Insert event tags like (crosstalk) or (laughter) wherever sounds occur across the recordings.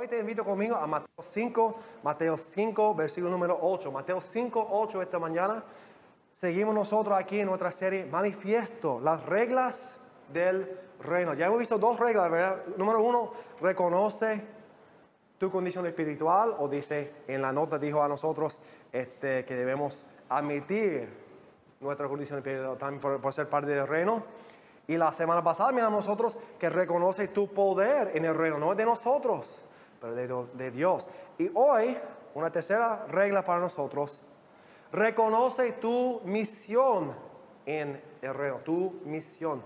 Hoy te invito conmigo a Mateo 5, Mateo 5, versículo número 8. Mateo 5, 8 esta mañana. Seguimos nosotros aquí en nuestra serie Manifiesto, las reglas del reino. Ya hemos visto dos reglas, ¿verdad? Número uno, reconoce tu condición espiritual o dice, en la nota dijo a nosotros este, que debemos admitir nuestra condición espiritual también por, por ser parte del reino. Y la semana pasada miramos nosotros que reconoce tu poder en el reino, no es de nosotros pero de, Dios. Y hoy, una tercera regla para nosotros, reconoce tu misión en el reino, tu misión.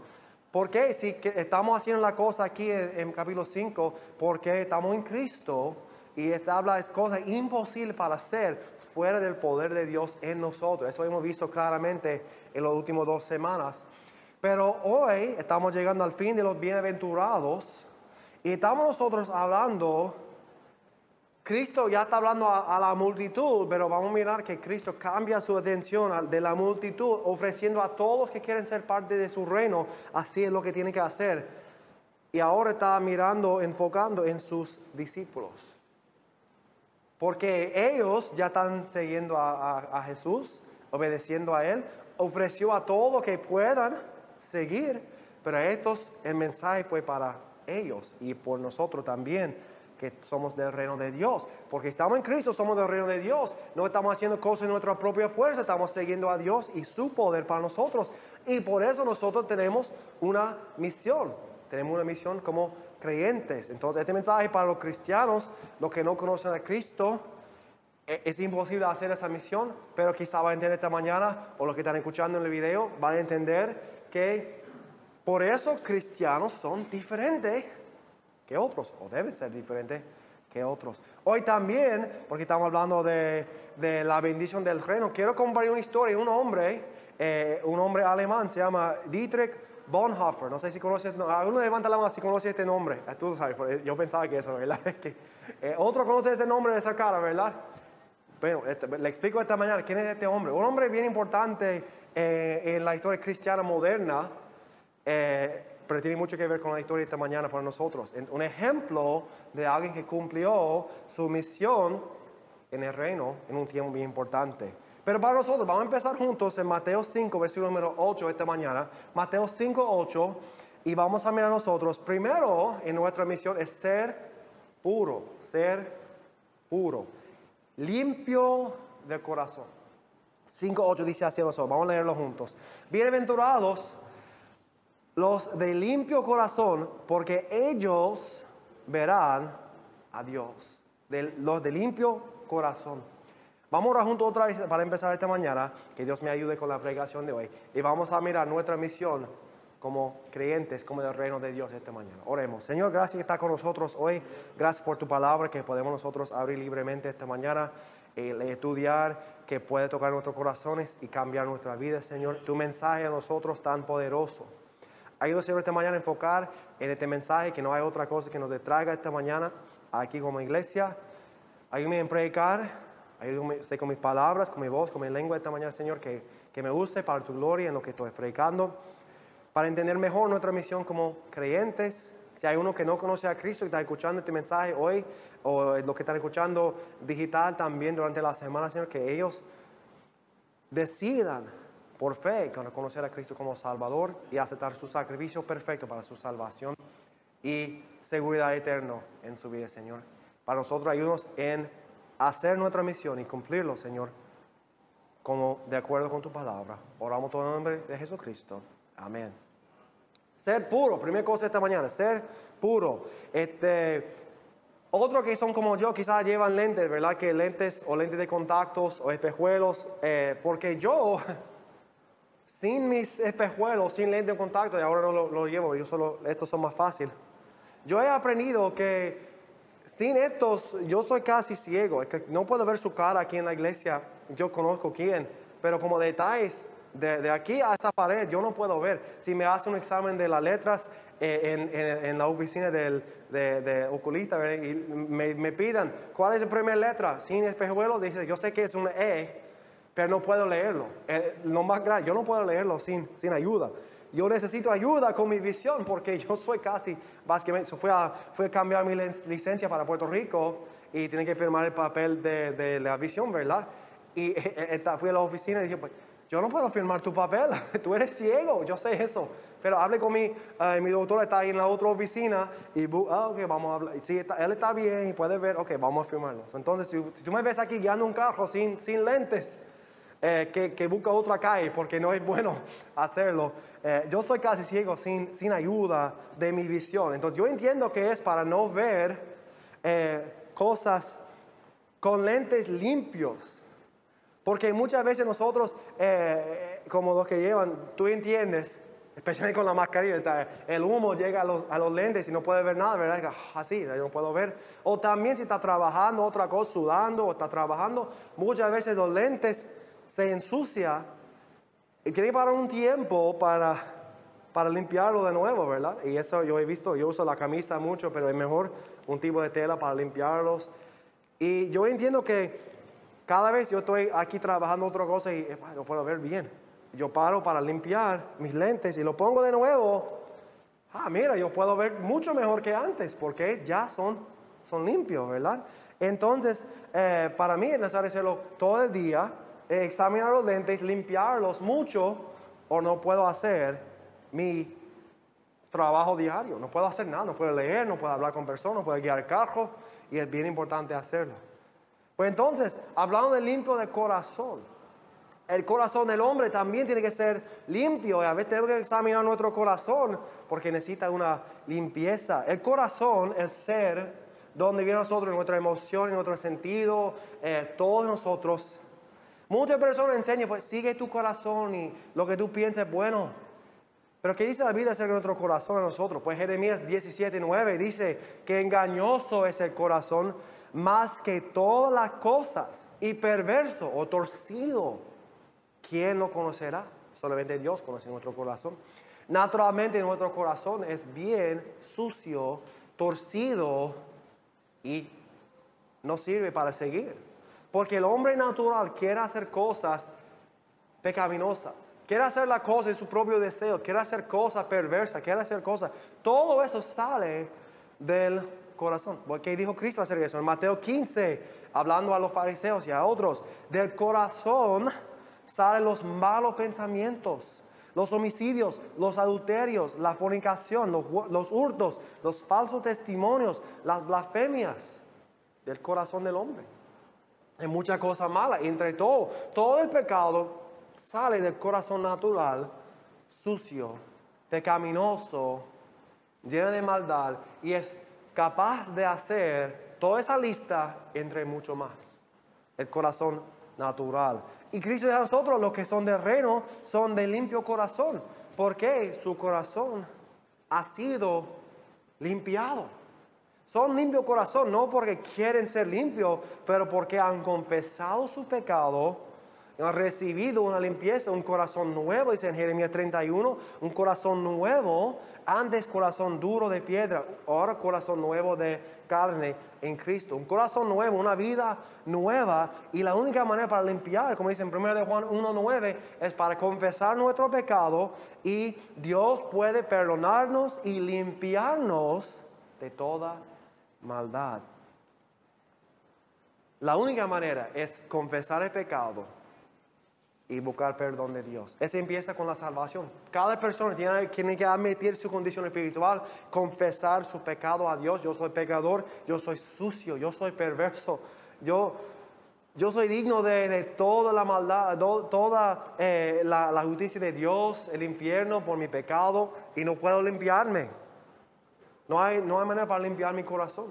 ¿Por qué? Si estamos haciendo la cosa aquí en, capítulo 5, porque estamos en Cristo y habla de cosas imposibles para hacer fuera del poder de Dios en nosotros. Eso hemos visto claramente en las últimas dos semanas. Pero hoy estamos llegando al fin de los bienaventurados y estamos nosotros hablando Cristo ya está hablando a, la multitud, pero vamos a mirar que Cristo cambia su atención de la multitud, ofreciendo a todos que quieren ser parte de su reino, así es lo que tiene que hacer. Y ahora está mirando, enfocando en sus discípulos. Porque ellos ya están siguiendo a, a Jesús, obedeciendo a Él, ofreció a todos que puedan seguir, pero a estos el mensaje fue para ellos y por nosotros también que somos del reino de Dios. Porque estamos en Cristo, somos del reino de Dios. No estamos haciendo cosas en nuestra propia fuerza, estamos siguiendo a Dios y su poder para nosotros. Y por eso nosotros tenemos una misión. Tenemos una misión como creyentes. Entonces, este mensaje para los cristianos, los que no conocen a Cristo, e-, es imposible hacer esa misión, pero quizá van a entender esta mañana, o los que están escuchando en el video, van a entender que por eso cristianos son diferentes que otros, o deben ser diferentes que otros. Hoy también, porque estamos hablando de, de la bendición del reino, quiero compartir una historia. Un hombre, eh, un hombre alemán, se llama Dietrich Bonhoeffer. No sé si conoces, no, alguno levanta la mano si conoce este nombre. Tú sabes, yo pensaba que eso, ¿verdad? (laughs) que, eh, otro conoce ese nombre de esa cara, ¿verdad? Bueno, este, le explico esta mañana quién es este hombre. Un hombre bien importante eh, en la historia cristiana moderna pero tiene mucho que ver con la historia de esta mañana para nosotros. Un ejemplo de alguien que cumplió su misión en el reino en un tiempo bien importante. Pero para nosotros, vamos a empezar juntos en Mateo 5, versículo número 8 esta mañana. Mateo 5, 8. Y vamos a mirar nosotros, primero en nuestra misión es ser puro, ser puro, limpio de corazón. 5, 8 dice así nosotros, vamos a leerlo juntos. Bienaventurados los de limpio corazón, porque ellos verán a Dios. los de limpio corazón. Vamos ahora juntos otra vez para empezar esta mañana. Que Dios me ayude con la predicación de hoy. Y vamos a mirar nuestra misión como creyentes, como del reino de Dios esta mañana. Oremos. Señor, gracias que está con nosotros hoy. Gracias por tu palabra que podemos nosotros abrir libremente esta mañana. Eh, estudiar, que puede tocar nuestros corazones y cambiar nuestra vida, Señor. Tu mensaje a nosotros tan poderoso Ayúdanos, Señor, esta mañana a enfocar en este mensaje, que no hay otra cosa que nos distraiga esta mañana aquí como iglesia. Ayúdame en predicar, ayúdame con mis palabras, con mi voz, con mi lengua esta mañana, Señor, que, que me use para tu gloria en lo que estoy predicando, para entender mejor nuestra misión como creyentes. Si hay uno que no conoce a Cristo y está escuchando este mensaje hoy, o lo que están escuchando digital también durante la semana, Señor, que ellos decidan por fe, conocer a Cristo como Salvador y aceptar su sacrificio perfecto para su salvación y seguridad eterna en su vida, Señor. Para nosotros ayúdanos en hacer nuestra misión y cumplirlo, Señor, como de acuerdo con tu palabra. Oramos todo en nombre de Jesucristo. Amén. Ser puro, primera cosa esta mañana, ser puro. Este, otros que son como yo, quizás llevan lentes, ¿verdad? Que lentes o lentes de contactos o espejuelos, eh, porque yo sin mis espejuelos, sin lente de contacto, y ahora no lo, llevo, yo solo, estos son más fáciles. Yo he aprendido que sin estos, yo soy casi ciego, es que no puedo ver su cara aquí en la iglesia, yo conozco quién, pero como detalles, de, aquí a esa pared yo no puedo ver. Si me hace un examen de las letras eh, en, la oficina del de, oculista y me, me, pidan cuál es la primera letra sin espejuelo, dice, yo sé que es una E, pero no puedo leerlo. Eh, lo más grande, yo no puedo leerlo sin, sin ayuda. yo necesito ayuda con mi visión porque yo soy casi, básicamente, fui a, fui a cambiar mi licencia para Puerto Rico y tienen que firmar el papel de, de la visión, ¿verdad? Y (laughs) fui a la oficina y dije, pues, yo no puedo firmar tu papel, (laughs) tú eres ciego, yo sé eso. Pero hable con mi, uh, mi doctor, está ahí en la otra oficina y, ah, ok, vamos a hablar. Si él está bien y puede ver, ok, vamos a firmarlo. Entonces, si, tú me ves aquí guiando un carro sin, sin lentes, eh, que, busca otra calle porque no es bueno (laughs) hacerlo. Eh, yo soy casi ciego sin, sin ayuda de mi visión. Entonces yo entiendo que es para no ver eh, cosas con lentes limpios. Porque muchas veces nosotros, como los que llevan, tú entiendes, especialmente con la mascarilla, el humo llega a los, a los, lentes y no puede ver nada, ¿verdad? Así, yo no puedo ver. O también si está trabajando otra cosa, sudando o está trabajando, muchas veces los lentes se ensucia y tiene que parar un tiempo para, para limpiarlo de nuevo, ¿verdad? Y eso yo he visto, yo uso la camisa mucho, pero es mejor un tipo de tela para limpiarlos. Y yo entiendo que cada vez yo estoy aquí trabajando otra cosa y no puedo ver bien. Yo paro para limpiar mis lentes y lo pongo de nuevo. Ah, mira, yo puedo ver mucho mejor que antes porque ya son, son limpios, ¿verdad? Entonces, eh, para mí es necesario hacerlo todo el día examinar los lentes, limpiarlos mucho, o no puedo hacer mi trabajo diario. No puedo hacer nada, no puedo leer, no puedo hablar con personas, no puedo guiar el carro, y es bien importante hacerlo. Pues entonces, hablando de limpio de corazón, el corazón del hombre también tiene que ser limpio y a veces tenemos que examinar nuestro corazón porque necesita una limpieza. El corazón es ser donde viene nosotros, nuestra emoción, nuestro sentido, eh, todos nosotros Muchas personas enseñan, pues sigue tu corazón y lo que tú pienses bueno. Pero ¿qué dice la Biblia acerca nuestro corazón a nosotros? Pues Jeremías 17, 9 dice que engañoso es el corazón más que todas las cosas y perverso o torcido. ¿Quién lo conocerá? Solamente Dios conoce nuestro corazón. Naturalmente nuestro corazón es bien sucio, torcido y no sirve para seguir. Porque el hombre natural quiere hacer cosas pecaminosas, quiere hacer la cosa en su propio deseo, quiere hacer cosas perversas, quiere hacer cosas. Todo eso sale del corazón. Porque dijo Cristo hacer eso en Mateo 15, hablando a los fariseos y a otros. Del corazón salen los malos pensamientos, los homicidios, los adulterios, la fornicación, los, los hurtos, los falsos testimonios, las blasfemias del corazón del hombre. Hay muchas cosas malas. entre todo, todo el pecado sale del corazón natural, sucio, pecaminoso, lleno de maldad y es capaz de hacer toda esa lista entre mucho más. El corazón natural. Y Cristo dice a nosotros, los que son de reino, son de limpio corazón. porque Su corazón ha sido limpiado. Son limpio corazón, no porque quieren ser limpios, pero porque han confesado su pecado, han recibido una limpieza, un corazón nuevo, dice en Jeremías 31, un corazón nuevo, antes corazón duro de piedra, ahora corazón nuevo de carne en Cristo. Un corazón nuevo, una vida nueva, y la única manera para limpiar, como dice en 1 de Juan 1.9, es para confesar nuestro pecado y Dios puede perdonarnos y limpiarnos de toda maldad. La única manera es confesar el pecado y buscar perdón de Dios. Ese empieza con la salvación. Cada persona tiene, tiene, que admitir su condición espiritual, confesar su pecado a Dios. Yo soy pecador, yo soy sucio, yo soy perverso, yo, yo soy digno de, toda la maldad, toda eh, la, la justicia de Dios, el infierno por mi pecado y no puedo limpiarme. No hay, no hay manera para limpiar mi corazón.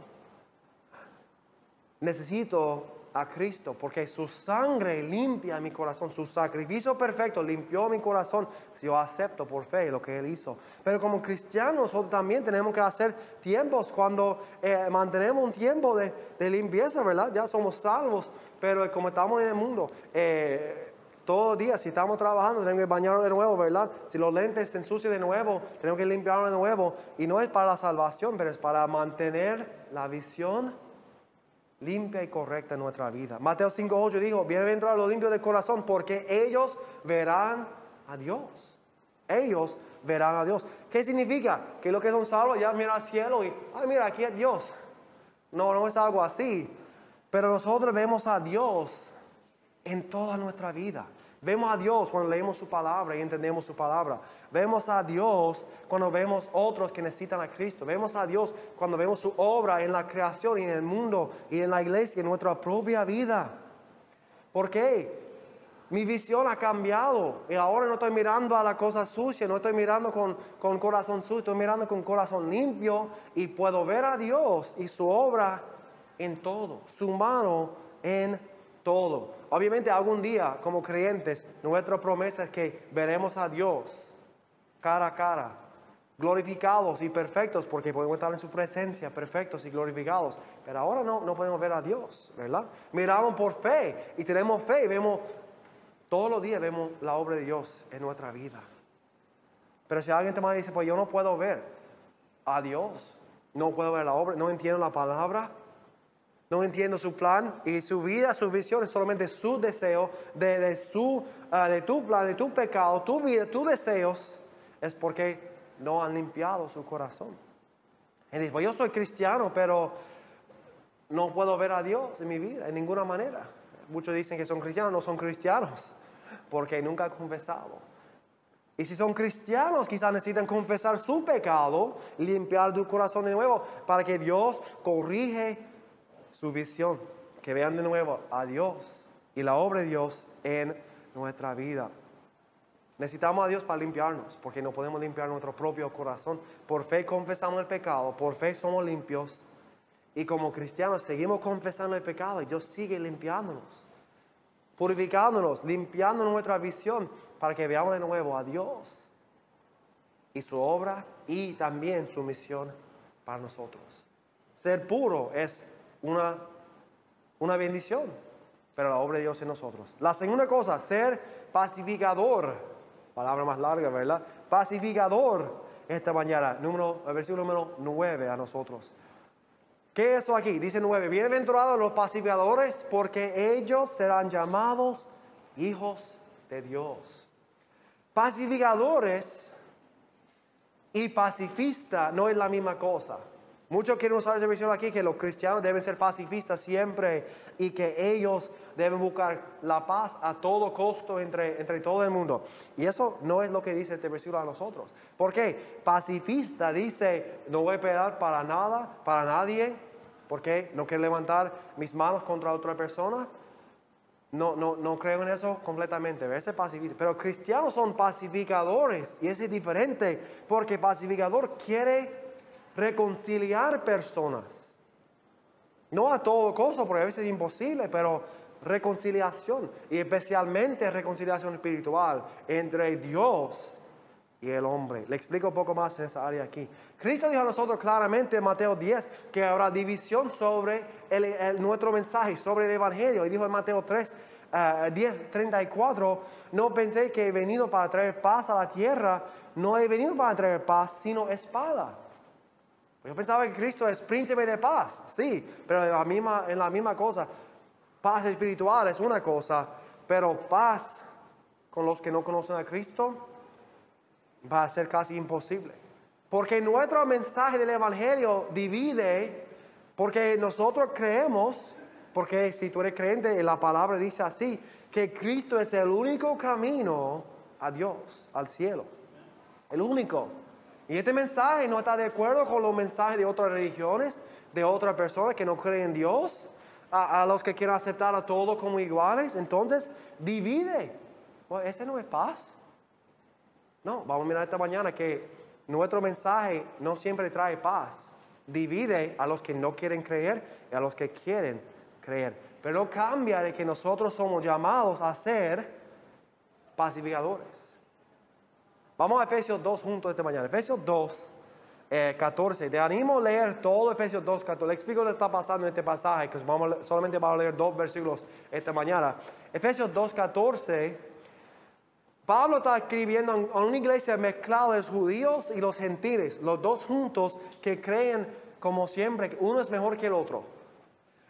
Necesito a Cristo porque su sangre limpia mi corazón, su sacrificio perfecto limpió mi corazón si yo acepto por fe lo que Él hizo. Pero como cristianos nosotros también tenemos que hacer tiempos cuando eh, mantenemos un tiempo de, limpieza, ¿verdad? Ya somos salvos, pero como estamos en el mundo, eh, todos los días, si estamos trabajando, tenemos que bañarnos de nuevo, ¿verdad? Si los lentes se ensucian de nuevo, tenemos que limpiarlos de nuevo. Y no es para la salvación, pero es para mantener la visión limpia y correcta en nuestra vida. Mateo 5.8 dijo, bienaventurados los limpios de corazón, porque ellos verán a Dios. ellos verán a Dios. ¿Qué significa? Que los que son salvos ya miran al cielo y, ay, mira, aquí es Dios. No, no es algo así. Pero nosotros vemos a Dios en toda nuestra vida. Vemos a Dios cuando leemos su palabra y entendemos su palabra. Vemos a Dios cuando vemos otros que necesitan a Cristo. Vemos a Dios cuando vemos su obra en la creación y en el mundo y en la iglesia, en nuestra propia vida. ¿Por qué? Mi visión ha cambiado y ahora no estoy mirando a la cosa sucia, no estoy mirando con, con corazón sucio, estoy mirando con corazón limpio y puedo ver a Dios y su obra en todo, su mano en todo. Obviamente algún día como creyentes nuestra promesa es que veremos a Dios cara a cara, glorificados y perfectos porque podemos estar en su presencia, perfectos y glorificados. Pero ahora no, no podemos ver a Dios, ¿verdad? Miramos por fe y tenemos fe y vemos, todos los días vemos la obra de Dios en nuestra vida. Pero si alguien te dice, pues yo no puedo ver a Dios, no puedo ver la obra, no entiendo la palabra, no entiendo su plan y su vida, su visión es solamente su deseo de, su, ah, de tu plan, de tu pecado, tu vida, tus deseos, es porque no han limpiado su corazón. Y dice, yo soy cristiano, pero no puedo ver a Dios en mi vida, en ninguna manera. Muchos dicen que son cristianos, no son cristianos, porque nunca han confesado. Y si son cristianos, quizás necesitan confesar su pecado, limpiar tu corazón de nuevo, para que Dios corrige su visión, que vean de nuevo a Dios y la obra de Dios en nuestra vida. Necesitamos a Dios para limpiarnos, porque no podemos limpiar nuestro propio corazón. Por fe confesamos el pecado, por fe somos limpios. Y como cristianos seguimos confesando el pecado y Dios sigue limpiándonos, purificándonos, limpiando nuestra visión para que veamos de nuevo a Dios y su obra y también su misión para nosotros. Ser puro es una, una bendición, pero la obra de Dios en nosotros. La segunda cosa, ser pacificador, palabra más larga, ¿verdad? Pacificador esta mañana, número, versículo número 9 a nosotros. ¿Qué es eso aquí? Dice 9, bienaventurados los pacificadores porque ellos serán llamados hijos de Dios. Pacificadores y pacifista no es la misma cosa. Muchos quieren usar esa visión aquí que los cristianos deben ser pacifistas siempre y que ellos deben buscar la paz a todo costo entre, entre todo el mundo. Y eso no es lo que dice este versículo a nosotros. ¿Por qué? Pacifista dice, no voy a pelear para nada, para nadie. ¿Por qué? No quiero levantar mis manos contra otra persona. No, no, no creo en eso completamente, ese pacifista. Pero cristianos son pacificadores y ese es diferente porque pacificador quiere reconciliar personas. No a todo costo, porque a veces es imposible, pero reconciliación, y especialmente reconciliación espiritual entre Dios y el hombre. Le explico un poco más en esa área aquí. Cristo dijo a nosotros claramente en Mateo 10 que habrá división sobre nuestro mensaje, sobre el Evangelio. Y dijo en Mateo 3, 10, 34, no pensé que he venido para traer paz a la tierra, no he venido para traer paz, sino espada. Yo pensaba que Cristo es príncipe de paz, sí, pero en la misma, en la misma cosa. Paz espiritual es una cosa, pero paz con los que no conocen a Cristo va a ser casi imposible. Porque nuestro mensaje del Evangelio divide, porque nosotros creemos, porque si tú eres creyente, la palabra dice así, que Cristo es el único camino a Dios, al cielo. El único. Y este mensaje no está de acuerdo con los mensajes de otras religiones, de otras personas que no creen en Dios, a, los que quieren aceptar a todos como iguales. Entonces, divide. ese no es paz. No, vamos a mirar esta mañana que nuestro mensaje no siempre trae paz. Divide a los que no quieren creer y a los que quieren creer. Pero no cambia de que nosotros somos llamados a ser pacificadores. Vamos a Efesios 2 juntos esta mañana. Efesios 2, 14. Eh, Te animo a leer todo Efesios 2, 14. Le explico lo que está pasando en este pasaje, que vamos, solamente vamos a leer dos versículos esta mañana. Efesios 2, 14. Pablo está escribiendo a una iglesia mezclada de judíos y los gentiles, los dos juntos que creen como siempre, que uno es mejor que el otro.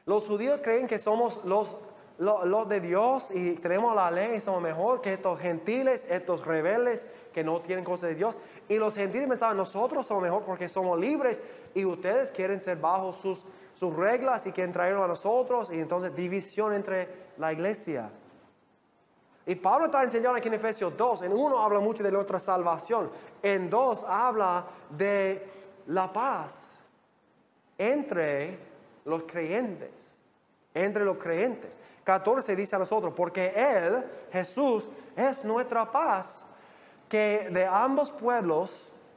Los judíos creen que somos los los de Dios y tenemos la ley somos mejor que estos gentiles, estos rebeldes que no tienen cosas de Dios. Y los gentiles pensaban, nosotros somos mejor porque somos libres y ustedes quieren ser bajo sus, sus reglas y quieren traerlo a nosotros y entonces división entre la iglesia. Y Pablo está enseñando aquí en Efesios 2, en uno habla mucho de nuestra salvación, en dos habla de la paz entre los creyentes, entre los creyentes. 14 dice a nosotros, porque Él, Jesús, es nuestra paz, que de ambos pueblos,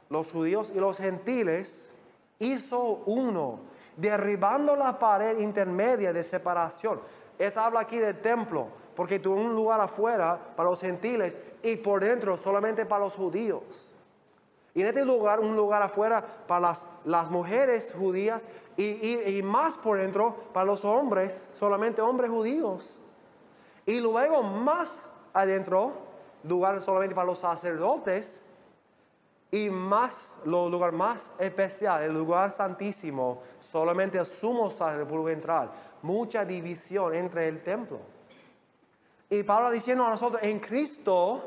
los judíos y los gentiles, hizo uno, derribando la pared intermedia de separación. Es habla aquí del templo, porque tuvo un lugar afuera para los gentiles y por dentro solamente para los judíos. Y en este lugar, un lugar afuera para las, las mujeres judías y, más por dentro para los hombres, solamente hombres judíos. Y luego más adentro, lugar solamente para los sacerdotes y más, lo lugar más especial, el lugar santísimo, solamente el sumo sacerdote entrar. Mucha división entre el templo. Y Pablo diciendo a nosotros, en Cristo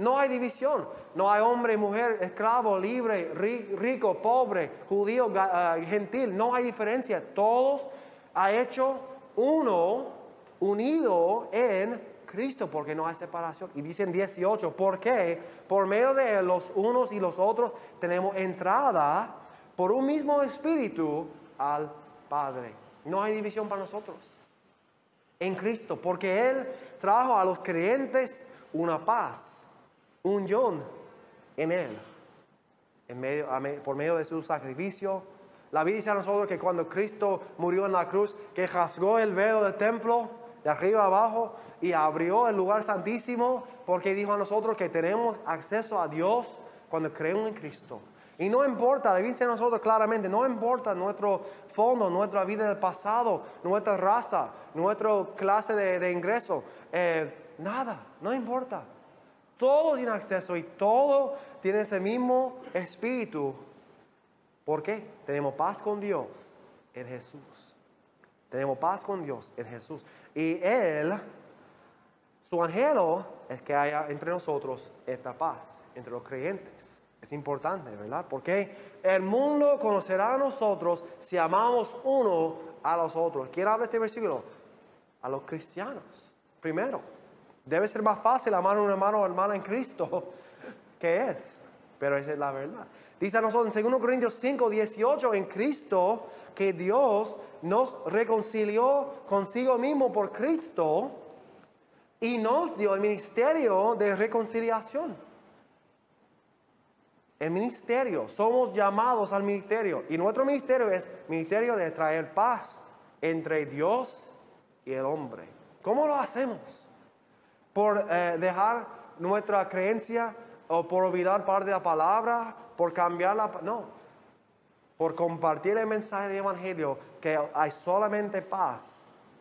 no hay división. No hay hombre, mujer, esclavo, libre, rico, pobre, judío, ah, gentil. No hay diferencia. Todos ha hecho uno unido en Cristo porque no hay separación. Y dicen 18, ¿por qué? Por medio de los unos y los otros tenemos entrada por un mismo espíritu al Padre. No hay división para nosotros en Cristo, porque Él trajo a los creyentes una paz, un yon en Él, por medio de su sacrificio. La Biblia dice a nosotros que cuando Cristo murió en la cruz, que rasgó el velo del templo de arriba abajo y abrió el lugar santísimo, porque dijo a nosotros que tenemos acceso a Dios cuando creemos en Cristo. Y no importa, dice a nosotros claramente, no importa nuestro fondo, nuestra vida del pasado, nuestra raza, nuestra clase de, ingreso, eh, nada, no importa. Todo tiene acceso y todo tiene ese mismo espíritu. ¿Por qué? Tenemos paz con Dios en Jesús. Tenemos paz con Dios en Jesús. Y Él, su anhelo es que haya entre nosotros esta paz, entre los creyentes. Es importante, ¿verdad? Porque el mundo conocerá a nosotros si amamos uno a los otros. ¿Quién habla este versículo? A los cristianos. Primero, debe ser más fácil amar a un hermano o hermana en Cristo (laughs) que es. Pero esa es la verdad. Dice a nosotros en 2 Corintios 5, 18, en Cristo, que Dios nos reconcilió consigo mismo por Cristo y nos dio el ministerio de reconciliación. El ministerio, somos llamados al ministerio y nuestro ministerio es ministerio de traer paz entre Dios y el hombre. ¿Cómo lo hacemos? ¿Por eh, dejar nuestra creencia o por olvidar parte de la palabra? ¿Por cambiar la... No. Por compartir el mensaje del Evangelio que hay solamente paz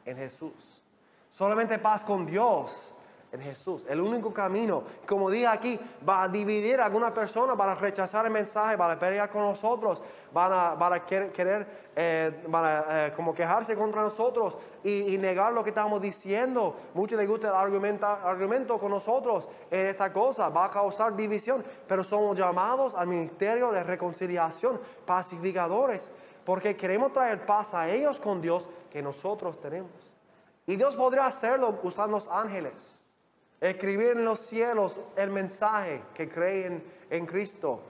en Jesús. Solamente paz con Dios en Jesús. El único camino, como dije aquí, va a dividir a alguna persona, van a rechazar el mensaje, van a pelear con nosotros, van a, querer, eh, eh, como quejarse contra nosotros y, negar lo que estamos diciendo. Muchos les gusta el argumento con nosotros en esta cosa, va a causar división, pero somos llamados al ministerio de reconciliación, pacificadores, porque queremos traer paz a ellos con Dios que nosotros tenemos. Y Dios podría hacerlo usando los ángeles escribir en los cielos el mensaje que creen en Cristo.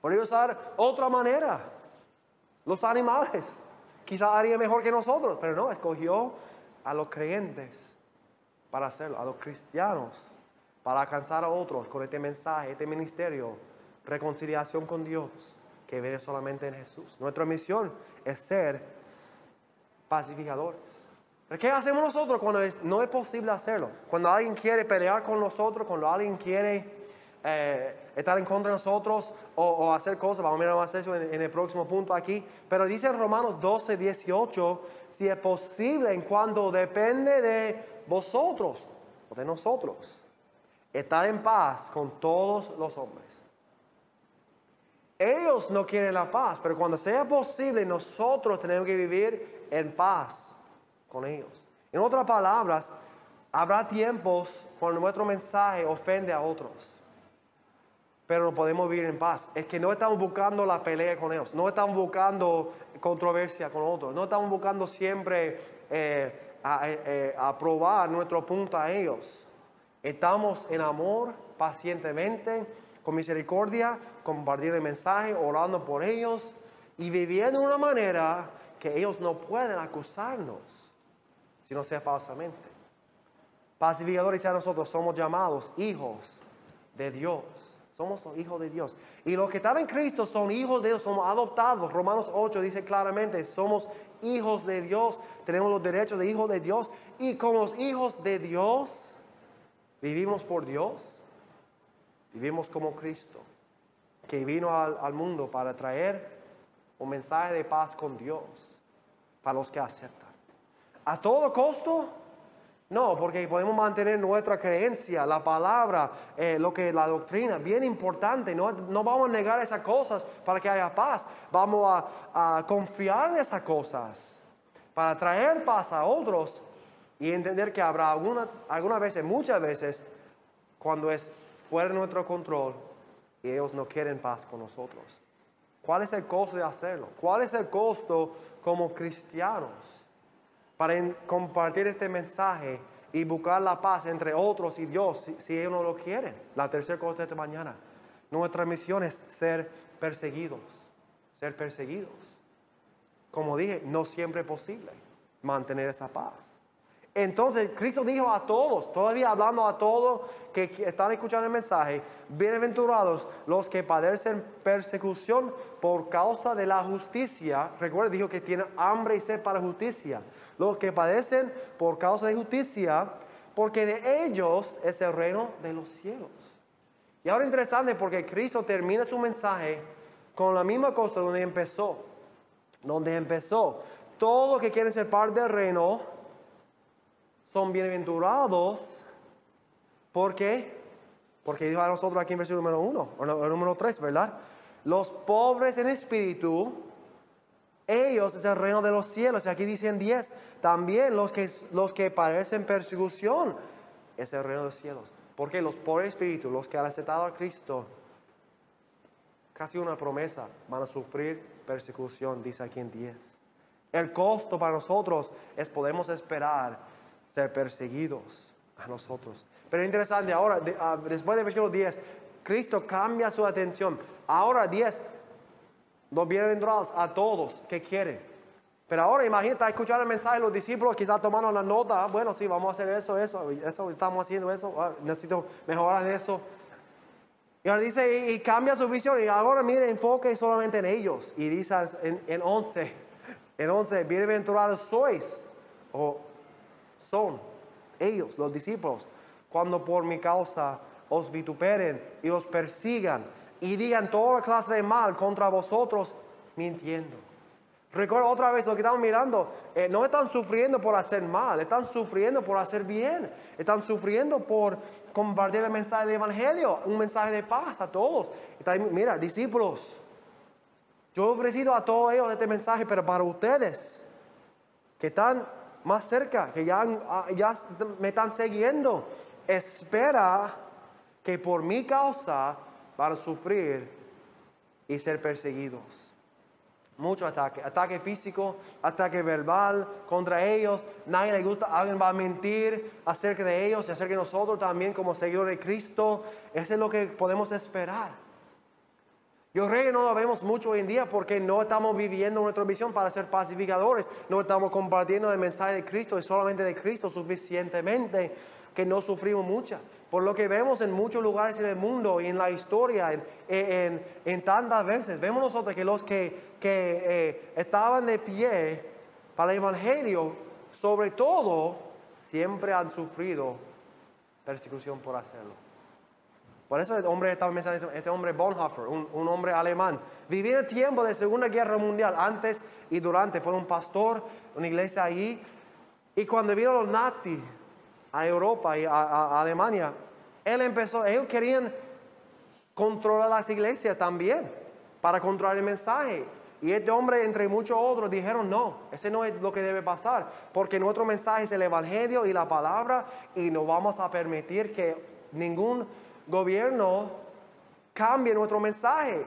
Podría usar otra manera. Los animales. Quizá haría mejor que nosotros, pero no, escogió a los creyentes para hacerlo, a los cristianos, para alcanzar a otros con este mensaje, este ministerio, reconciliación con Dios, que viene solamente en Jesús. Nuestra misión es ser pacificadores. ¿Qué hacemos nosotros cuando no es posible hacerlo? Cuando alguien quiere pelear con nosotros, cuando alguien quiere eh, estar en contra de nosotros o, hacer cosas, vamos a mirar más eso en, el próximo punto aquí, pero dice en Romanos 12, 18, si es posible en cuanto depende de vosotros o de nosotros, estar en paz con todos los hombres. Ellos no quieren la paz, pero cuando sea posible nosotros tenemos que vivir en paz con ellos. En otras palabras, habrá tiempos cuando nuestro mensaje ofende a otros, pero podemos vivir en paz. Es que no estamos buscando la pelea con ellos, no estamos buscando controversia con otros, no estamos buscando siempre eh, eh, eh, aprobar nuestro punto a ellos. Estamos en amor, pacientemente, con misericordia, compartir el mensaje, orando por ellos y viviendo de una manera que ellos no pueden acusarnos, si no sea falsamente. Pacificadores a nosotros somos llamados hijos de Dios. Somos los hijos de Dios. Y los que están en Cristo son hijos de Dios, somos adoptados. Romanos 8 dice claramente, somos hijos de Dios, tenemos los derechos de hijos de Dios. Y como los hijos de Dios, Vivimos por Dios, vivimos como Cristo, que vino al, mundo para traer un mensaje de paz con Dios para los que aceptan. ¿A todo costo? No, porque podemos mantener nuestra creencia, la palabra, eh, lo que la doctrina, bien importante. No, no, vamos a negar esas cosas para que haya paz. Vamos a, confiar en esas cosas para traer paz a otros y entender que habrá alguna, algunas veces, muchas veces, cuando es fuera de nuestro control y ellos no quieren paz con nosotros. ¿Cuál es el costo de hacerlo? ¿Cuál es el costo como cristianos para compartir este mensaje y buscar la paz entre otros y Dios si, ellos no lo quieren? La tercera cosa de esta mañana. Nuestra misión es ser perseguidos, ser perseguidos. Como dije, no siempre es posible mantener esa paz. Entonces Cristo dijo a todos, todavía hablando a todos que están escuchando el mensaje, bienaventurados los que padecen persecución por causa de la justicia. Recuerda, dijo que tienen hambre y sed para justicia. Los que padecen por causa de justicia, porque de ellos es el reino de los cielos. Y ahora interesante porque Cristo termina su mensaje con la misma cosa donde empezó. Donde empezó. Todos los que quieren ser parte del reino son bienaventurados. ¿Por qué? Porque dijo a nosotros aquí en versículo número uno, o número tres, ¿verdad? Los pobres en espíritu, ellos es el reino de los cielos. Y aquí dicen diez, también los que, los que padecen persecución, es el reino de los cielos. Porque los pobres en espíritu, los que han aceptado a Cristo, casi una promesa, van a sufrir persecución, dice aquí en 10. El costo para nosotros es podemos esperar ser perseguidos a nosotros. Pero interesante, ahora, ah, después del versículo 10, Cristo cambia su atención. Ahora 10, los bienaventurados a todos que quieren. Pero ahora imagínate escuchar el mensaje, los discípulos quizás tomaron la nota, ah, bueno, sí, vamos a hacer eso, eso, eso, estamos haciendo eso, ah, necesito mejorar eso. Y ahora dice, y, cambia su visión, y ahora mire, enfoque solamente en ellos. Y dice en, en 11, (laughs) en 11, bienaventurados sois, o son ellos, los discípulos, cuando por mi causa os vituperen y os persigan y digan toda clase de mal contra vosotros, mintiendo. Recuerda otra vez lo que estamos mirando, eh, no están sufriendo por hacer mal, están sufriendo por hacer bien, están sufriendo por compartir el mensaje del Evangelio, un mensaje de paz a todos. mira, discípulos, yo he ofrecido a todos ellos este mensaje, pero para ustedes que están más cerca, que ya, ah, ya me están siguiendo. Espera que por mi causa van a sufrir y ser perseguidos. Mucho ataque, ataque físico, ataque verbal contra ellos. Nadie le gusta, alguien va a mentir acerca de ellos y acerca de nosotros también como seguidores de Cristo. Eso es lo que podemos esperar. Yo creo que no lo vemos mucho hoy en día porque no estamos viviendo nuestra misión para ser pacificadores, no estamos compartiendo el mensaje de Cristo y solamente de Cristo suficientemente que no sufrimos mucho. Por lo que vemos en muchos lugares en el mundo y en la historia, en, en, tantas veces, vemos nosotros que los que, que eh, estaban de pie para el Evangelio, sobre todo, siempre han sufrido persecución por hacerlo. Por eso el hombre estaba mencionando, este hombre Bonhoeffer, un, hombre alemán, vivía en el tiempo de Segunda Guerra Mundial, antes y durante, fue un pastor, una iglesia allí, y cuando vino los nazis a Europa y a, Alemania, él empezó, ellos querían controlar las iglesias también, para controlar el mensaje. Y este hombre, entre muchos otros, dijeron, no, ese no es lo que debe pasar, porque nuestro mensaje es el Evangelio y la palabra, y no vamos a permitir que ningún gobierno cambie nuestro mensaje.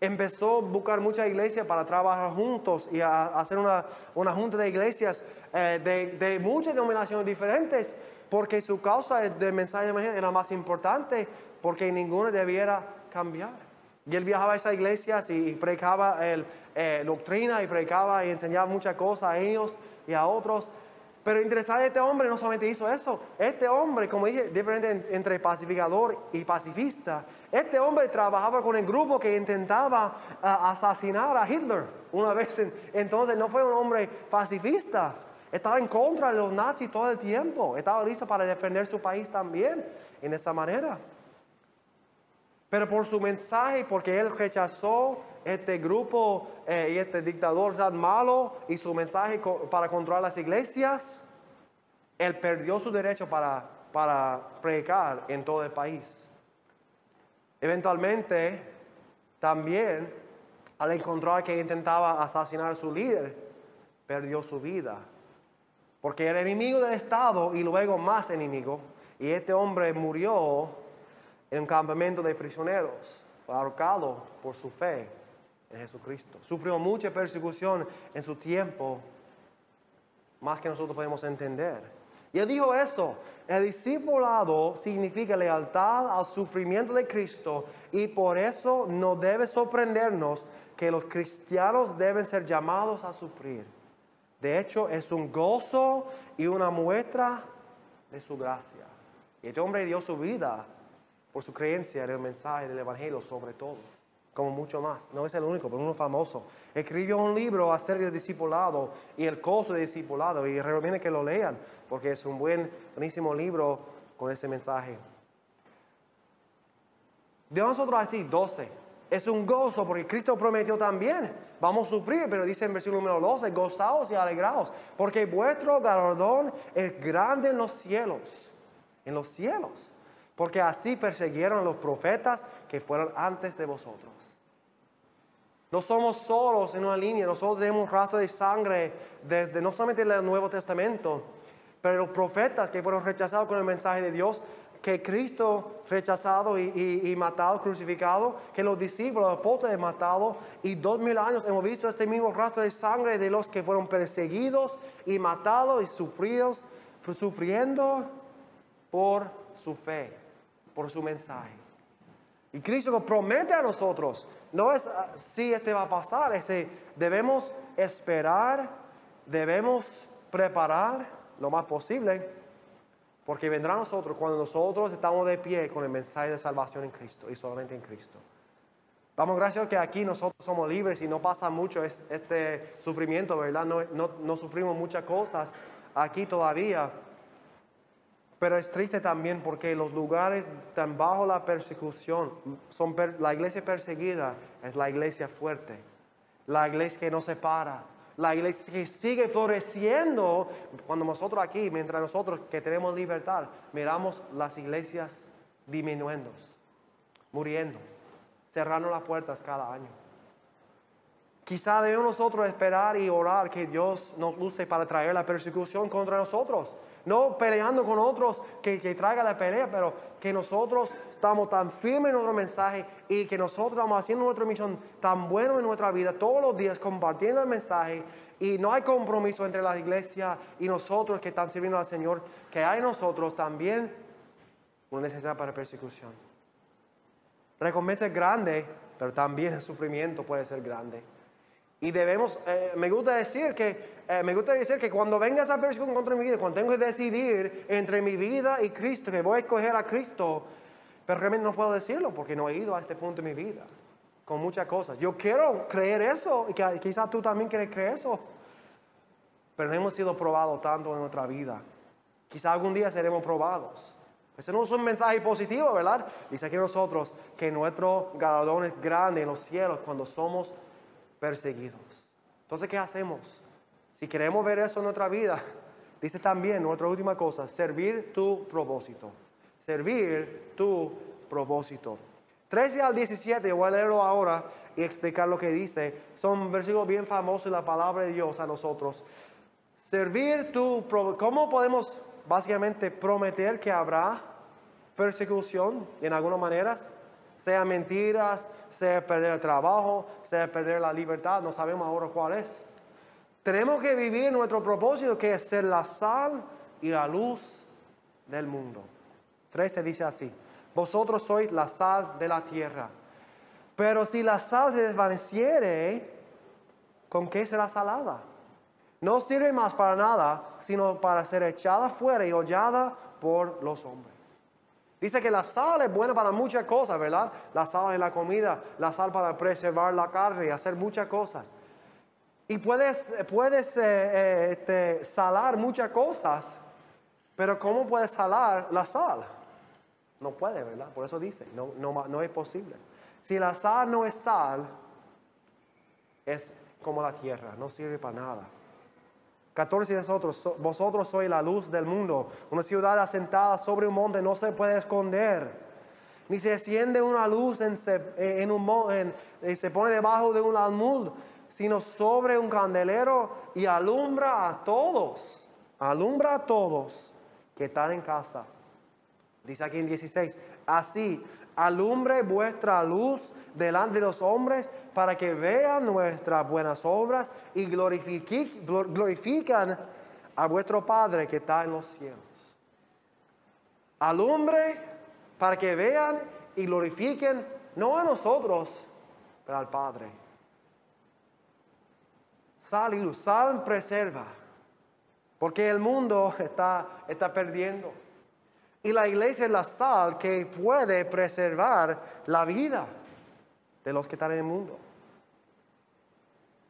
Empezó a buscar muchas iglesias para trabajar juntos y a hacer una, una junta de iglesias eh, de, de muchas denominaciones diferentes, porque su causa del mensaje era más importante, porque ninguno debiera cambiar. Y él viajaba a esas iglesias y predicaba el, eh, doctrina y predicaba y enseñaba muchas cosas a ellos y a otros. Pero interesante, este hombre no solamente hizo eso. Este hombre, como dije, diferente entre pacificador y pacifista. Este hombre trabajaba con el grupo que intentaba ah, asesinar a Hitler una vez. Entonces no fue un hombre pacifista. Estaba en contra de los nazis todo el tiempo. Estaba listo para defender su país también en esa manera. Pero por su mensaje, porque él rechazó este grupo eh, y este dictador tan malo y su mensaje para controlar las iglesias, él perdió su derecho para, para predicar en todo el país. Eventualmente, también, al encontrar que intentaba asesinar a su líder, perdió su vida. Porque era enemigo del Estado y luego más enemigo. Y este hombre murió en un campamento de prisioneros, ahorcado por su fe en Jesucristo. Sufrió mucha persecución en su tiempo, más que nosotros podemos entender. Y él dijo eso, el discipulado significa lealtad al sufrimiento de Cristo y por eso no debe sorprendernos que los cristianos deben ser llamados a sufrir. De hecho, es un gozo y una muestra de su gracia. Y este hombre dio su vida por su creencia en el mensaje del Evangelio sobre todo, como mucho más. No es el único, pero uno famoso. Escribió un libro acerca del discipulado y el costo del discipulado y recomiendo que lo lean porque es un buen, buenísimo libro con ese mensaje. De nosotros así, 12. Es un gozo porque Cristo prometió también. Vamos a sufrir, pero dice en versículo número 12, gozaos y alegraos, porque vuestro galardón es grande en los cielos. En los cielos porque así persiguieron los profetas que fueron antes de vosotros. No somos solos en una línea, nosotros tenemos un rastro de sangre desde no solamente el Nuevo Testamento, pero los profetas que fueron rechazados con el mensaje de Dios, que Cristo rechazado y, matado, crucificado, que los discípulos, los apóstoles matados, y dos mil años hemos visto este mismo rastro de sangre de los que fueron perseguidos y matados y sufridos, sufriendo por su fe por su mensaje. Y Cristo promete a nosotros, no es ah, si este va a pasar, este, debemos esperar, debemos preparar lo más posible, porque vendrá a nosotros cuando nosotros estamos de pie con el mensaje de salvación en Cristo y solamente en Cristo. Damos gracias que aquí nosotros somos libres y no pasa mucho este sufrimiento, ¿verdad? No, no, no sufrimos muchas cosas aquí todavía. Pero es triste también porque los lugares tan bajo la persecución, son la iglesia perseguida es la iglesia fuerte, la iglesia que no se para, la iglesia que sigue floreciendo. Cuando nosotros aquí, mientras nosotros que tenemos libertad, miramos las iglesias disminuyendo, muriendo, cerrando las puertas cada año. Quizá debemos nosotros esperar y orar que Dios nos use para traer la persecución contra nosotros no peleando con otros que, que traiga la pelea, pero que nosotros estamos tan firmes en nuestro mensaje y que nosotros estamos haciendo nuestra misión tan bueno en nuestra vida todos los días, compartiendo el mensaje y no hay compromiso entre la iglesia y nosotros que están sirviendo al Señor, que hay nosotros también una necesidad para persecución. Recompensa es grande, pero también el sufrimiento puede ser grande. Y debemos, eh, me gusta decir que, eh, me gusta decir que cuando venga esa persecución contra mi vida, cuando tengo que decidir entre mi vida y Cristo, que voy a escoger a Cristo, pero realmente no puedo decirlo porque no he ido a este punto de mi vida con muchas cosas. Yo quiero creer eso y que, quizás tú también quieres creer eso, pero no hemos sido probados tanto en nuestra vida. Quizás algún día seremos probados. Ese no es un mensaje positivo, ¿verdad? Dice aquí nosotros que nuestro galardón es grande en los cielos cuando somos perseguidos. Entonces, ¿qué hacemos? Si queremos ver eso en nuestra vida, (laughs) dice también nuestra última cosa, servir tu propósito. Servir tu propósito. 13 al 17, voy a leerlo ahora y explicar lo que dice. Son versículos bien famosos la palabra de Dios a nosotros. Servir tu, ¿cómo podemos básicamente prometer que habrá persecución en algunas maneras? Sea mentiras, sea perder el trabajo, sea perder la libertad, no sabemos ahora cuál es. Tenemos que vivir nuestro propósito que es ser la sal y la luz del mundo. 13 dice así, vosotros sois la sal de la tierra. Pero si la sal se desvaneciere, ¿con qué será salada? No sirve más para nada, sino para ser echada fuera y hollada por los hombres. Dice que la sal es buena para muchas cosas, ¿verdad? La sal en la comida, la sal para preservar la carne y hacer muchas cosas. Y puedes, puedes eh, eh, este, salar muchas cosas, pero ¿cómo puedes salar la sal? No puede, ¿verdad? Por eso dice, no, no, no es posible. Si la sal no es sal, es como la tierra, no sirve para nada. 14 de vosotros, vosotros sois la luz del mundo. Una ciudad asentada sobre un monte no se puede esconder. Ni se enciende una luz en, en un, en, y se pone debajo de un almud, sino sobre un candelero y alumbra a todos. Alumbra a todos que están en casa. Dice aquí en 16, así alumbre vuestra luz delante de los hombres para que vean nuestras buenas obras y glorifican a vuestro Padre que está en los cielos. Alumbre para que vean y glorifiquen no a nosotros, pero al Padre. Sal y luz, sal preserva, porque el mundo está, está perdiendo. Y la iglesia es la sal que puede preservar la vida de los que están en el mundo.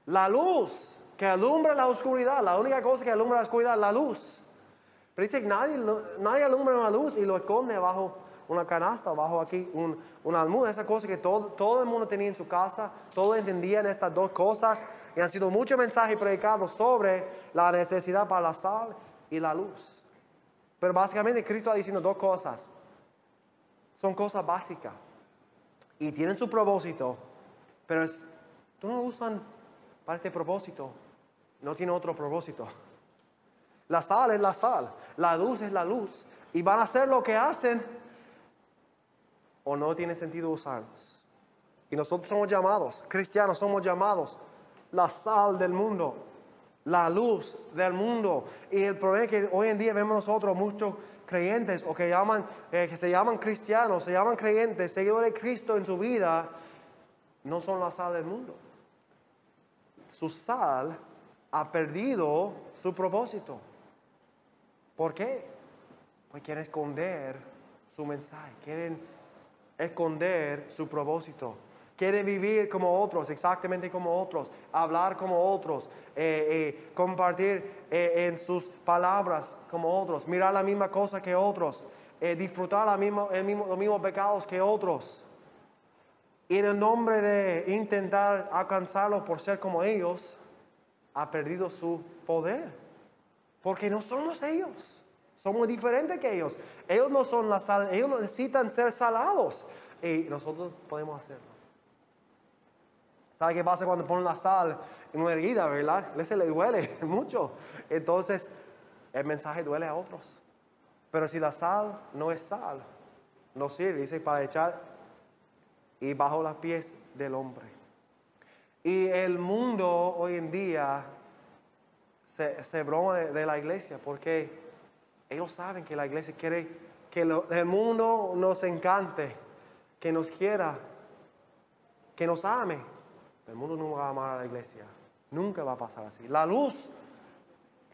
La luz que alumbra la oscuridad, la única cosa que alumbra la oscuridad es la luz. Pero dice que nadie, nadie alumbra una luz y lo esconde bajo una canasta, bajo aquí un, una esa cosa que todo, todo el mundo tenía en su casa, todos entendían estas dos cosas y han sido muchos mensajes predicados sobre la necesidad para la sal y la luz. Pero básicamente Cristo está diciendo dos cosas. Son cosas básicas. Y tienen su propósito. Pero tú no usan para este propósito. No tiene otro propósito. La sal es la sal. La luz es la luz. Y van a hacer lo que hacen. O no tiene sentido usarlos. Y nosotros somos llamados, cristianos somos llamados, la sal del mundo la luz del mundo. Y el problema es que hoy en día vemos nosotros muchos creyentes o que, llaman, eh, que se llaman cristianos, se llaman creyentes, seguidores de Cristo en su vida, no son la sal del mundo. Su sal ha perdido su propósito. ¿Por qué? Porque quieren esconder su mensaje, quieren esconder su propósito. Quieren vivir como otros, exactamente como otros, hablar como otros, eh, eh, compartir eh, en sus palabras como otros, mirar la misma cosa que otros, disfrutar la misma, el mismo, los mismos pecados que otros. Y en el nombre de intentar alcanzarlo por ser como ellos, ha perdido su poder. Porque no somos ellos. Somos diferentes que ellos. Ellos no son la sal, ellos necesitan ser salados. Y nosotros podemos hacerlo. ¿Sabe qué pasa cuando ponen la sal en una herida, verdad? Se le duele (laughs) mucho. Entonces, el mensaje duele a otros. Pero si la sal no es sal, no sirve, dice, para echar y bajo los pies del hombre. Y el mundo hoy en día se, broma de, la iglesia porque ellos saben que la iglesia quiere que el mundo nos encante, que nos quiera, que nos ame. El mundo no va a amar a la iglesia. Nunca va a pasar así. La luz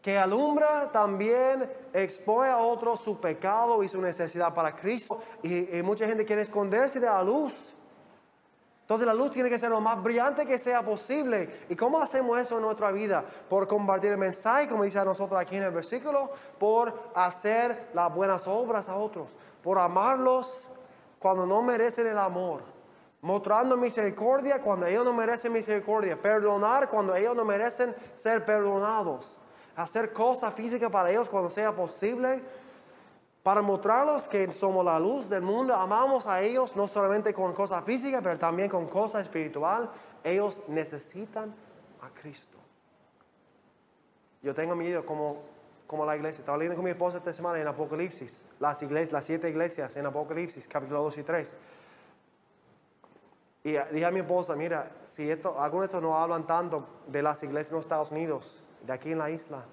que alumbra también expone a otros su pecado y su necesidad para Cristo. Y, mucha gente quiere esconderse de la luz. Entonces la luz tiene que ser lo más brillante que sea posible. ¿Y cómo hacemos eso en nuestra vida? Por compartir el mensaje, como dice a nosotros aquí en el versículo, por hacer las buenas obras a otros, por amarlos cuando no merecen el amor mostrando misericordia cuando ellos no merecen misericordia, perdonar cuando ellos no merecen ser perdonados, hacer cosas físicas para ellos cuando sea posible, para mostrarlos que somos la luz del mundo, amamos a ellos no solamente con cosas físicas, pero también con cosas espiritual. Ellos necesitan a Cristo. Yo tengo miedo como, como la iglesia. Estaba leyendo con mi esposa esta semana en Apocalipsis, las iglesias, las siete iglesias en Apocalipsis, capítulo 2 y 3. Y dije a mi esposa, mira, si esto, algunos de estos no hablan tanto de las iglesias en los Estados Unidos, de aquí en la isla,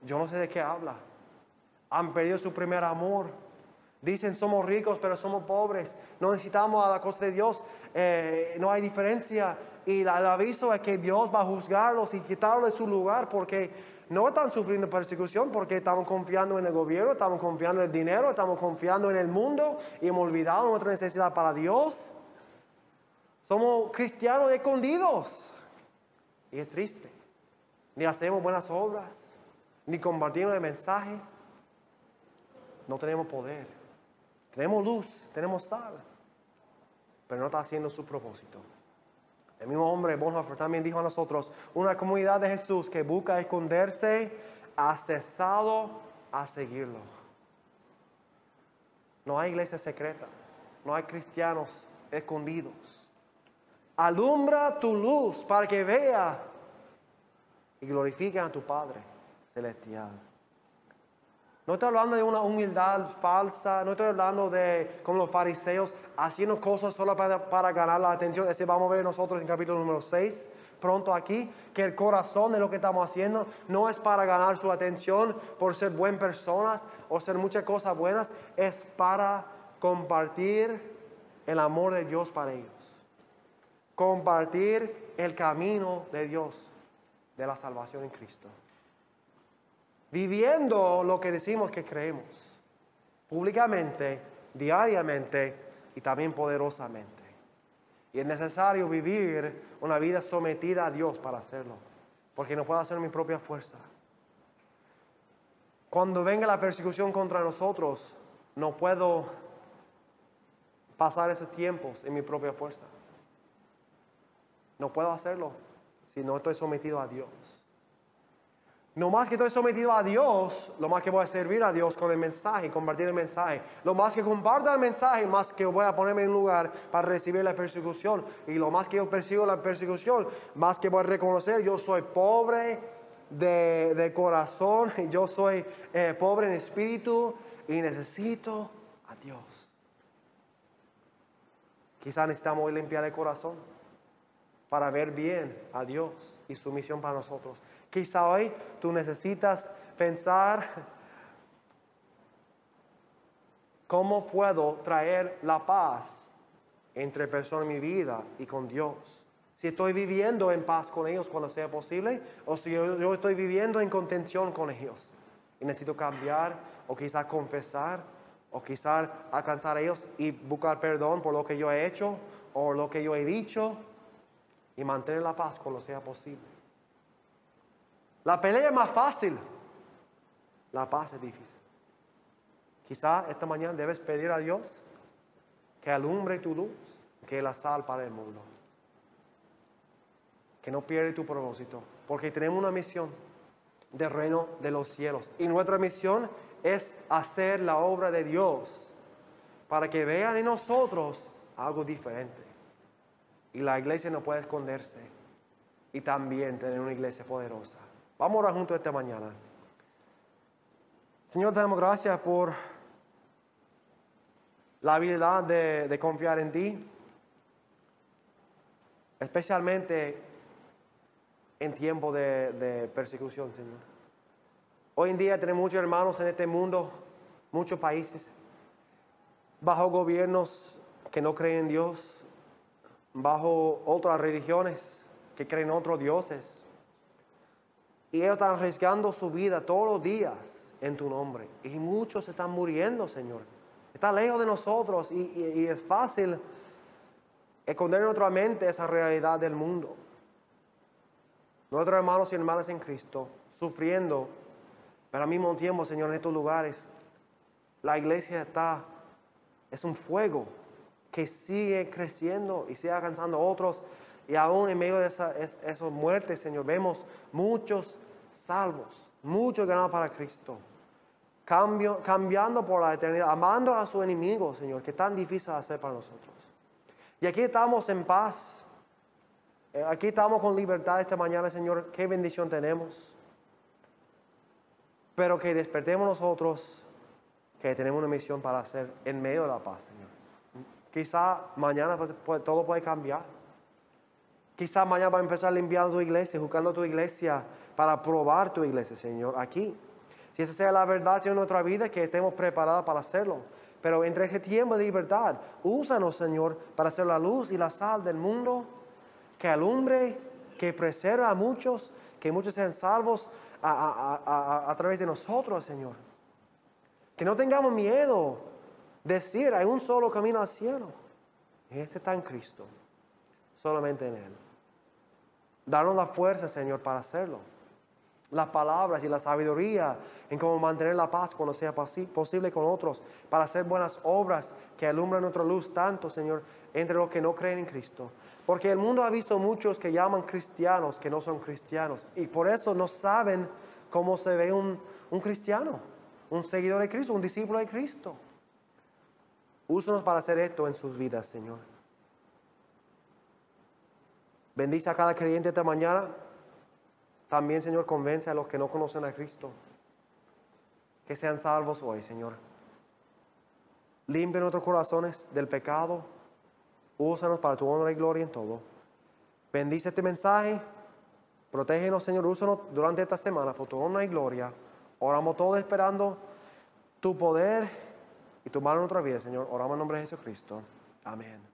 yo no sé de qué habla han perdido su primer amor. Dicen somos ricos pero somos pobres, no necesitamos a la cosa de Dios, eh, no hay diferencia. Y el aviso es que Dios va a juzgarlos y quitarlos de su lugar porque no están sufriendo persecución, porque estamos confiando en el gobierno, estamos confiando en el dinero, estamos confiando en el mundo y hemos olvidado nuestra necesidad para Dios. Somos cristianos escondidos y es triste. Ni hacemos buenas obras, ni compartimos el mensaje no tenemos poder. Tenemos luz, tenemos sal, pero no está haciendo su propósito. El mismo hombre, Bonhoeffer, también dijo a nosotros, una comunidad de Jesús que busca esconderse ha cesado a seguirlo. No hay iglesia secreta, no hay cristianos escondidos. Alumbra tu luz para que vea y glorifiquen a tu Padre celestial. No estoy hablando de una humildad falsa, no estoy hablando de como los fariseos haciendo cosas solo para, ganar la atención. Ese vamos a ver nosotros en capítulo número 6, pronto aquí, que el corazón de lo que estamos haciendo no es para ganar su atención por ser buenas personas o ser muchas cosas buenas, es para compartir el amor de Dios para ellos. Compartir el camino de Dios, de la salvación en Cristo viviendo lo que decimos que creemos, públicamente, diariamente y también poderosamente. Y es necesario vivir una vida sometida a Dios para hacerlo, porque no puedo hacer mi propia fuerza. Cuando venga la persecución contra nosotros, no puedo pasar esos tiempos en mi propia fuerza. No puedo hacerlo si no estoy sometido a Dios. No más que estoy sometido a Dios, lo más que voy a servir a Dios con el mensaje, compartir el mensaje. Lo más que comparta el mensaje, más que voy a ponerme en lugar para recibir la persecución. Y lo más que yo persigo la persecución, más que voy a reconocer, yo soy pobre de, corazón, (laughs) yo soy eh, pobre en espíritu y necesito a Dios. Quizás necesitamos limpiar el corazón para ver bien a Dios y su misión para nosotros. Quizá hoy tú necesitas pensar cómo puedo traer la paz entre personas en mi vida y con Dios. Si estoy viviendo en paz con ellos cuando sea posible, o si yo, estoy viviendo en contención con ellos y necesito cambiar, o quizás confesar, o quizás alcanzar a ellos y buscar perdón por lo que yo he hecho o lo que yo he dicho y mantener la paz cuando sea posible. La pelea es más fácil. La paz es difícil. Quizá esta mañana debes pedir a Dios que alumbre tu luz, que la sal para el mundo. Que no pierda tu propósito. Porque tenemos una misión del reino de los cielos. Y nuestra misión es hacer la obra de Dios para que vean en nosotros algo diferente. Y la iglesia no puede esconderse. Y también tener una iglesia poderosa. Vamos a orar juntos esta mañana. Señor, te damos gracias por la habilidad de, confiar en ti, especialmente en tiempo de, de persecución, Señor. Hoy en día tenemos muchos hermanos en este mundo, muchos países, bajo gobiernos que no creen en Dios, bajo otras religiones que creen en otros dioses y ellos están arriesgando su vida todos los días en tu nombre. Y muchos están muriendo, Señor. Está lejos de nosotros y, es fácil esconder en nuestra mente esa realidad del mundo. Nuestros hermanos y hermanas en Cristo sufriendo, pero al mismo tiempo, Señor, en estos lugares, la iglesia está, es un fuego que sigue creciendo y sigue alcanzando a otros. Y aún en medio de esas esa muertes, Señor, vemos muchos salvos, muchos ganados para Cristo. cambio, cambiando por la eternidad, amando a su enemigo, Señor, que tan difícil hacer para nosotros. Y aquí estamos en paz. Eh, Aquí estamos con libertad esta mañana, Señor. Qué bendición tenemos. Pero que despertemos nosotros que tenemos una misión para hacer en medio de la paz, Señor. Quizá mañana pues, puede- todo puede cambiar. Quizá mañana va a empezar limpiando tu iglesia, juzgando tu iglesia para probar tu iglesia, Señor, aquí. Si esa sea la verdad, Señor, en nuestra vida, que estemos preparados para hacerlo. Pero entre este tiempo de libertad, úsanos, Señor, para ser la luz y la sal del mundo, que alumbre, que preserva a muchos, que muchos sean salvos a través de nosotros, Señor. Que no tengamos miedo de decir, hay un solo camino al cielo. Y este está en Cristo, solamente en Él. Darnos la fuerza, Señor, para hacerlo. Las palabras y la sabiduría en cómo mantener la paz cuando sea posi- posible con otros, para hacer buenas obras que alumbran nuestra luz tanto, Señor, entre los que no creen en Cristo. Porque el mundo ha visto muchos que llaman cristianos que no son cristianos y por eso no saben cómo se ve un, un cristiano, un seguidor de Cristo, un discípulo de Cristo. Úsanos para hacer esto en sus vidas, Señor. Bendice a cada creyente esta mañana. También, Señor, convence a los que no conocen a Cristo. Que sean salvos hoy, Señor. Limpia nuestros corazones del pecado. Úsanos para tu honra y gloria en todo. Bendice este mensaje. Protégenos, Señor. Úsanos durante esta semana por tu honra y gloria. Oramos todos esperando tu poder y tu mano en nuestra vida, Señor. Oramos en nombre de Jesucristo. Amén.